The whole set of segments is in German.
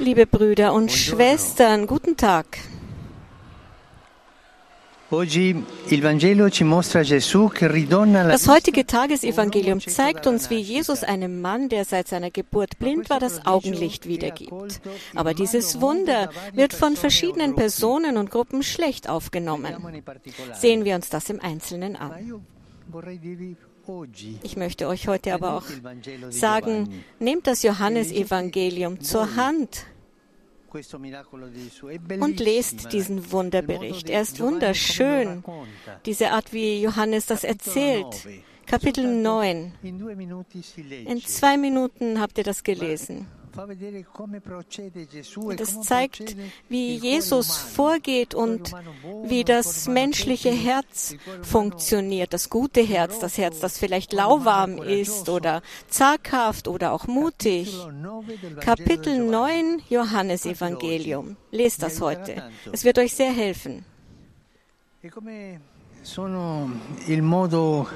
Liebe Brüder und Schwestern, guten Tag. Das heutige Tagesevangelium zeigt uns, wie Jesus einem Mann, der seit seiner Geburt blind war, das Augenlicht wiedergibt. Aber dieses Wunder wird von verschiedenen Personen und Gruppen schlecht aufgenommen. Sehen wir uns das im Einzelnen an. Ich möchte euch heute aber auch sagen, nehmt das Johannesevangelium zur Hand und lest bellissimo. diesen Wunderbericht. Er ist wunderschön, diese Art, wie Johannes das erzählt. Kapitel 9. In due minuti si legge. In zwei Minuten habt ihr das gelesen. Come zeigt, wie Jesus vorgeht und wie das menschliche Herz funktioniert, das gute Herz, das Herz, das vielleicht lauwarm ist oder zaghaft oder auch mutig. Capitolo 9 del Vangelo Kapitel di Giovanni. 9 Johannesevangelium. Lest das heute. Es wird euch sehr helfen. E sono il modo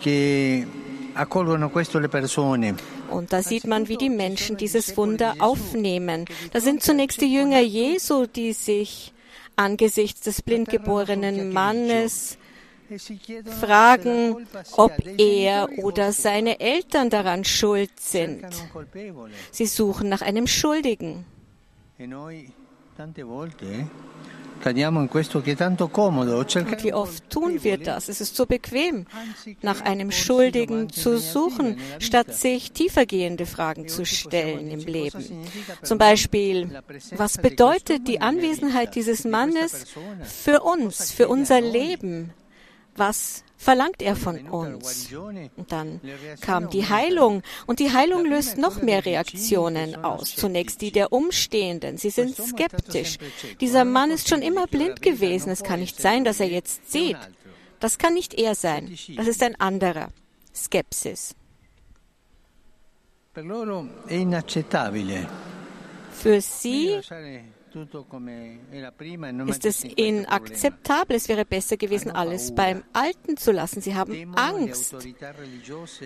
che accolgono questo le persone. Und da sieht man, wie die Menschen dieses Wunder aufnehmen. Da sind zunächst die Jünger Jesu, die sich angesichts des blindgeborenen Mannes E fragen, ob er oder seine Eltern daran schuld sind. Sie suchen nach einem Schuldigen. Wie oft tun wir das? Es ist so bequem, nach einem Schuldigen zu suchen, statt sich tiefergehende Fragen zu stellen im Leben. Zum Beispiel, was bedeutet die Anwesenheit dieses Mannes für uns, für unser? Leben? Was verlangt er von uns? Und dann kam die. Heilung und die Heilung löst noch mehr Reaktionen aus. Zunächst die der Umstehenden. Sie sind skeptisch. Dieser Mann ist schon immer blind gewesen. Es kann nicht sein, dass er jetzt sieht. Das kann nicht er sein. Das ist ein anderer. Skepsis. Für sie e ist es inakzeptabel. Es wäre besser gewesen, alles beim Alten zu lassen. Sie haben Angst.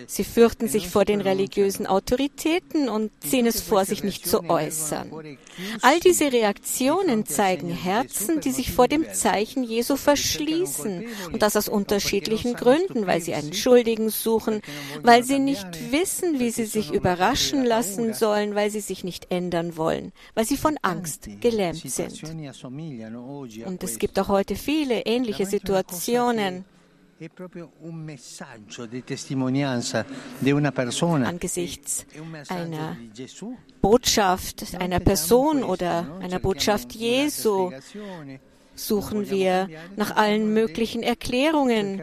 Sie fürchten sich vor den religiösen. Autoritäten und ziehen es vor, sich nicht zu äußern. All diese Reaktionen zeigen Herzen, die sich vor dem Zeichen Jesu verschließen. Und das aus unterschiedlichen Gründen, weil sie einen Schuldigen suchen, weil sie nicht wissen, wie sie sich überraschen lassen sollen, weil sie sich nicht ändern wollen, weil sie von Angst Tanti gelähmt sind. Und es gibt auch heute viele ähnliche Situationen. angesichts einer. Botschaft einer Person oder einer Botschaft Jesu. Suchen wir nach allen möglichen Erklärungen.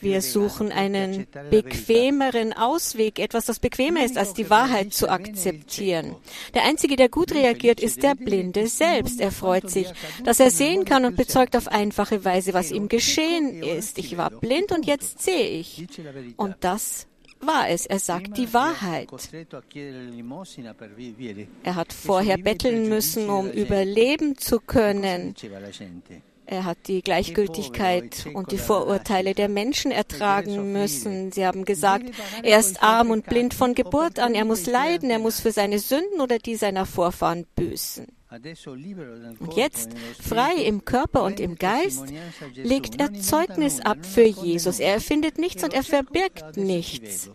Wir suchen einen bequemeren Ausweg, etwas, das bequemer ist, als die Wahrheit zu akzeptieren. Der Einzige, der gut reagiert, ist der Blinde selbst. Er freut sich, dass er sehen kann und bezeugt auf einfache Weise, was ihm geschehen ist. Ich war blind und jetzt sehe ich. Und das war es. Er sagt die Wahrheit. Er hat vorher betteln müssen, um überleben zu können. Er hat die Gleichgültigkeit und die Vorurteile der Menschen ertragen müssen. Sie haben gesagt, er ist arm und blind von Geburt an, er muss leiden, er muss für seine Sünden oder die seiner Vorfahren büßen. Und jetzt, frei im Körper und im Geist, legt er Zeugnis ab für Jesus. Er erfindet nichts und er verbirgt nichts.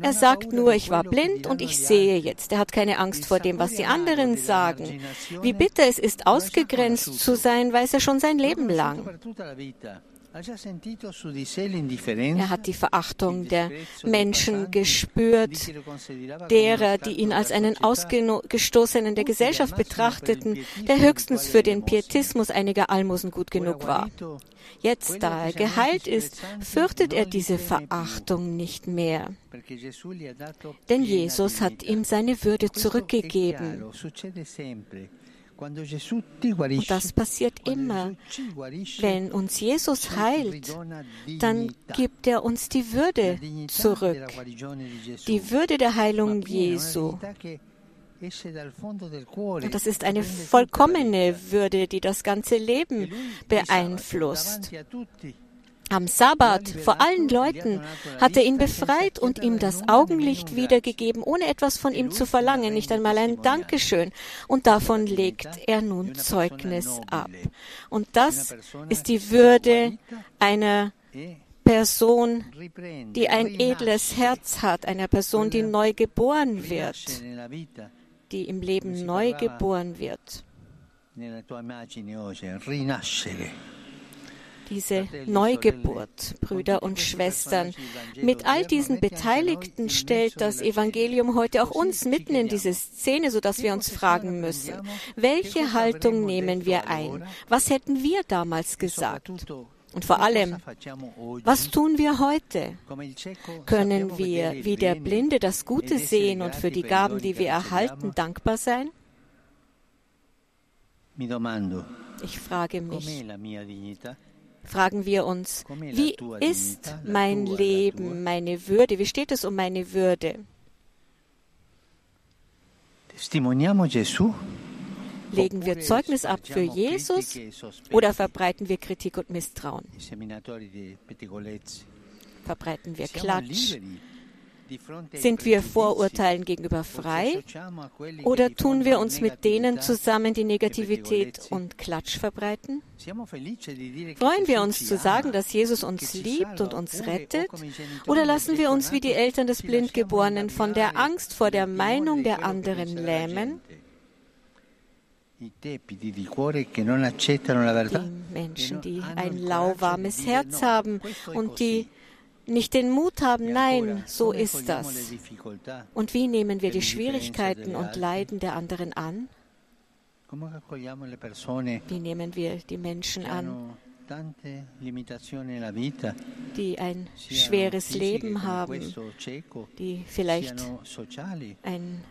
Er sagt nur, ich war blind und ich sehe jetzt. Er hat keine Angst vor dem, was die anderen sagen. Wie bitter es ist, ausgegrenzt zu sein, weiß er schon sein Leben lang. Er hat die Verachtung der Menschen gespürt, derer, die ihn als einen. Ausgestoßenen der Gesellschaft betrachteten, der höchstens für den Pietismus einiger Almosen gut genug war. Jetzt, da er geheilt ist, fürchtet er diese Verachtung nicht mehr. Denn Jesus hat ihm seine Würde zurückgegeben. Und das passiert immer. Wenn uns Jesus heilt, dann gibt er uns die Würde zurück. Die Würde der Heilung Jesu. Und das ist eine vollkommene. Würde, die das ganze Leben beeinflusst. Am Sabbat vor allen Leuten hat er ihn befreit und ihm das Augenlicht wiedergegeben, ohne etwas von ihm zu verlangen, nicht einmal ein Dankeschön. Und davon legt er nun Zeugnis ab. Und das ist die Würde einer Person, die ein edles Herz hat, einer Person, die neu geboren wird, die im Leben neu geboren wird diese Neugeburt, Brüder und Schwestern. Mit all diesen Beteiligten stellt das Evangelium heute auch uns mitten in diese Szene, sodass wir uns fragen müssen, welche Haltung nehmen wir ein? Was hätten wir damals gesagt? Und vor allem, was tun wir heute? Können wir wie der Blinde das Gute sehen und für die Gaben, die wir erhalten, dankbar sein? Ich frage mich, fragen wir uns, wie ist mein Leben, meine Würde? Wie steht es um meine Würde? Legen wir Zeugnis ab für Jesus oder verbreiten wir Kritik und Misstrauen? Verbreiten wir Klatsch? Sind wir Vorurteilen gegenüber frei oder tun wir uns mit denen zusammen, die Negativität und Klatsch verbreiten? Freuen wir uns zu sagen, dass Jesus uns liebt und uns rettet? Oder lassen wir uns wie die Eltern des Blindgeborenen von der Angst vor der Meinung der anderen lähmen? Die Menschen, die ein lauwarmes Herz haben und die nicht den Mut haben, nein, so ist das. Und wie nehmen wir die Schwierigkeiten und Leiden der anderen an? Wie nehmen wir die Menschen an, die ein schweres Leben haben, die vielleicht ein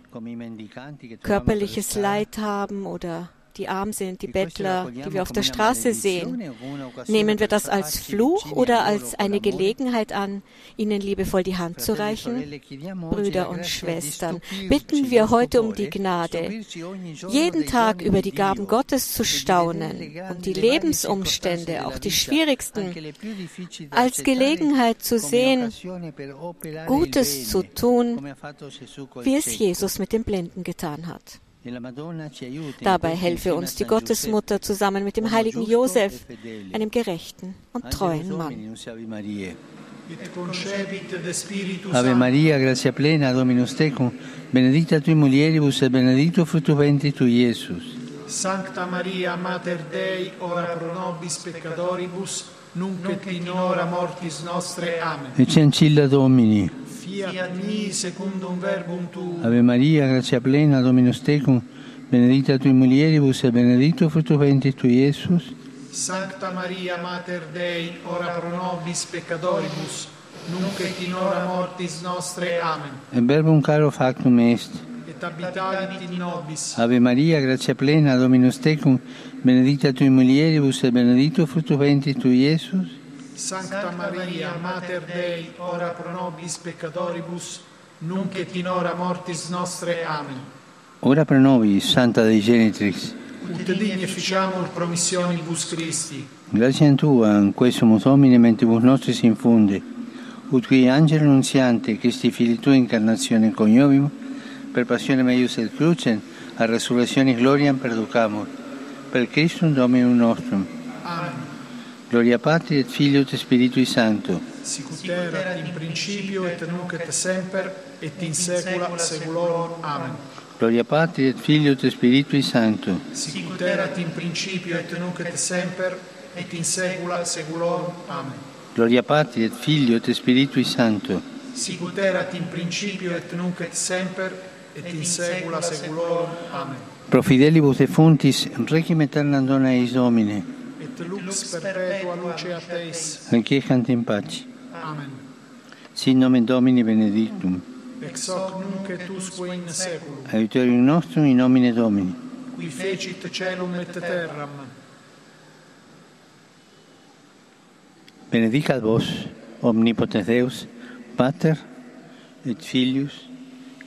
körperliches Leid haben oder die arm sind, die Bettler, die wir auf der Straße sehen. Nehmen wir das als Fluch oder als eine Gelegenheit an, ihnen liebevoll die Hand zu reichen? Brüder und Schwestern, bitten wir heute um die Gnade, jeden Tag über die Gaben Gottes zu staunen und die Lebensumstände, auch die schwierigsten, als Gelegenheit zu sehen, Gutes zu tun, wie es Jesus mit dem Blinden getan hat. Dabei helfe uns die Gottesmutter zusammen mit dem heiligen Josef, einem gerechten und treuen Mann. Ave Maria, grazia plena, Dominus tecum, benedicta tui mulieribus et benedictus fructus ventris tui, Iesus. Sancta Maria, Mater Dei, ora pro nobis peccatoribus, nunc et in hora mortis nostre. Amen. Ecce ancilla Domini. Fiat mi secundum verbum tuum. Ave Maria, grazia plena, Dominus tecum, benedicta tui mulieribus et benedictus fructus ventris tui, Iesus. Sancta Maria, Mater Dei, ora pro nobis peccatoribus, nunc et in hora mortis nostre. Amen. Et verbum caro factum est. Et habitavit in nobis. Ave Maria, grazia plena, Dominus tecum, benedicta tui mulieribus et benedictus fructus ventris tui, Iesus. Sancta Maria, Mater Dei, ora pro nobis peccatoribus, nunc et in hora mortis nostre. Amen. Ora pro nobis, Santa Dei Genitrix, Ut digni ficiamur promissionibus Christi. gratia tua, in questo Domine mentibus nostris infunde, ut qui angelo nunziante, Christi fili tua incarnazione coniovimo, per passione meius et crucem, a resurrezione gloriam perducamur. Per Christum Dominum nostrum. Gloria Patri et Filio et Spiritui Sancto. Sicut erat in principio et nunc et semper et in saecula saeculorum. Amen. Gloria Patri et Filio et Spiritui Sancto. Sicut erat in principio et nunc et semper et in saecula saeculorum. Amen. Gloria Patri et Filio et Spiritui Sancto. Sicut erat in principio et nunc et semper et in saecula saeculorum. Amen. Pro fidelibus defuntis, requiem aeternam dona eis Domine, lux perpetua luce a Teis. Requiescant in pace. Amen. Sin nomen Domini benedictum. Ex hoc nunc et usque in seculum. Aiuterium nostrum in nomine Domini. Qui fecit celum et terram. Benedicat vos, omnipotens Deus, Pater et Filius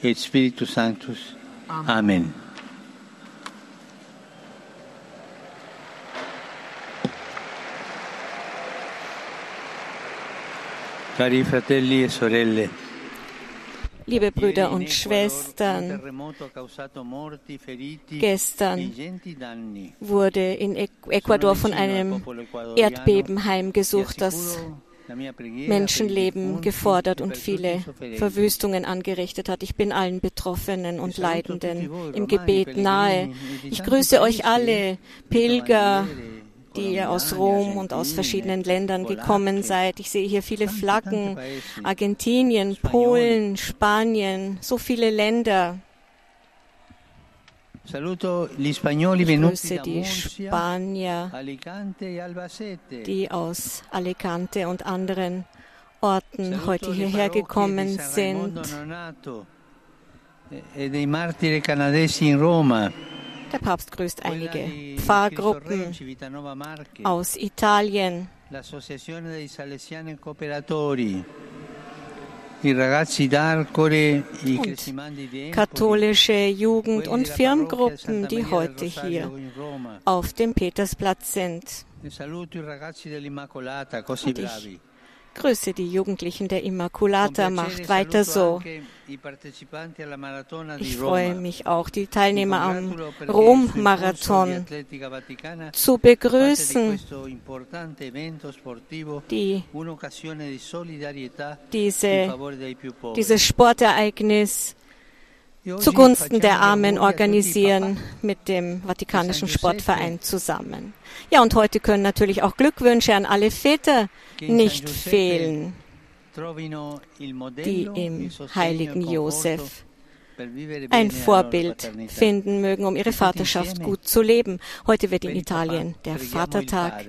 et Spiritus Sanctus. Amen. Amen. Liebe Brüder und Schwestern, gestern wurde in Ecuador von einem Erdbeben heimgesucht, das Menschenleben gefordert und viele Verwüstungen angerichtet hat. Ich bin allen Betroffenen und Leidenden im Gebet nahe. Ich grüße euch alle, Pilger, die ihr aus Rom und aus verschiedenen Ländern gekommen seid. Ich sehe hier viele Flaggen, Argentinien, Polen, Spanien, so viele Länder. Ich grüße die Spanier, die aus Alicante und anderen Orten heute hierher gekommen sind. Der Papst grüßt einige Pfarrgruppen aus Italien. l'Associazione dei Salesiani Cooperatori, i ragazzi d'Arcore, i Und Crescimandi di Empoli, katholische Jugend- und Firmengruppen, die heute hier auf dem Petersplatz sind. E saluto i ragazzi dell'Immacolata, così bravi. Grüße die Jugendlichen der Immaculata, macht weiter so. Ich freue mich auch, die Teilnehmer am Rom-Marathon zu begrüßen, die diese, dieses Sportereignis zugunsten der Armen organisieren mit dem Vatikanischen. Sportverein zusammen. Ja, und heute können natürlich auch Glückwünsche an alle Väter nicht fehlen, die im sostegno, heiligen Josef ein Vorbild finden mögen, um ihre Vaterschaft gut zu leben. Heute wird in Italien der Vatertag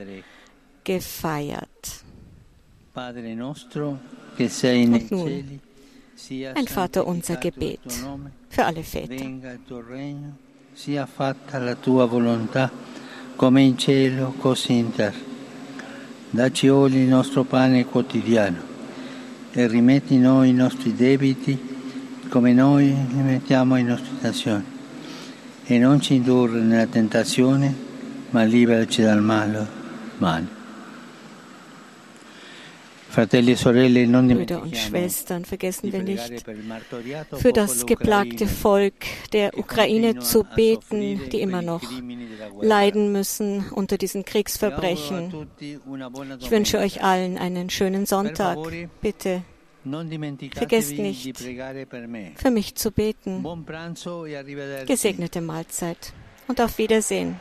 gefeiert. Und nun Vaterunser santificato il Gebet für alle Väter. venga il tuo regno, sia fatta la tua volontà, come in cielo, così in terra. Dacci oggi il nostro pane quotidiano e rimetti noi i nostri debiti, come noi rimettiamo ai nostri tentazioni. E non ci indurre nella tentazione, ma liberaci dal male. male. Brüder und Schwestern, vergessen wir nicht, für das geplagte Volk der Ukraine zu beten, die immer noch leiden müssen unter diesen Kriegsverbrechen. Ich wünsche euch allen einen schönen Sonntag. Bitte Vergesst nicht, für mich zu beten. E. Gesegnete Mahlzeit und auf Wiedersehen.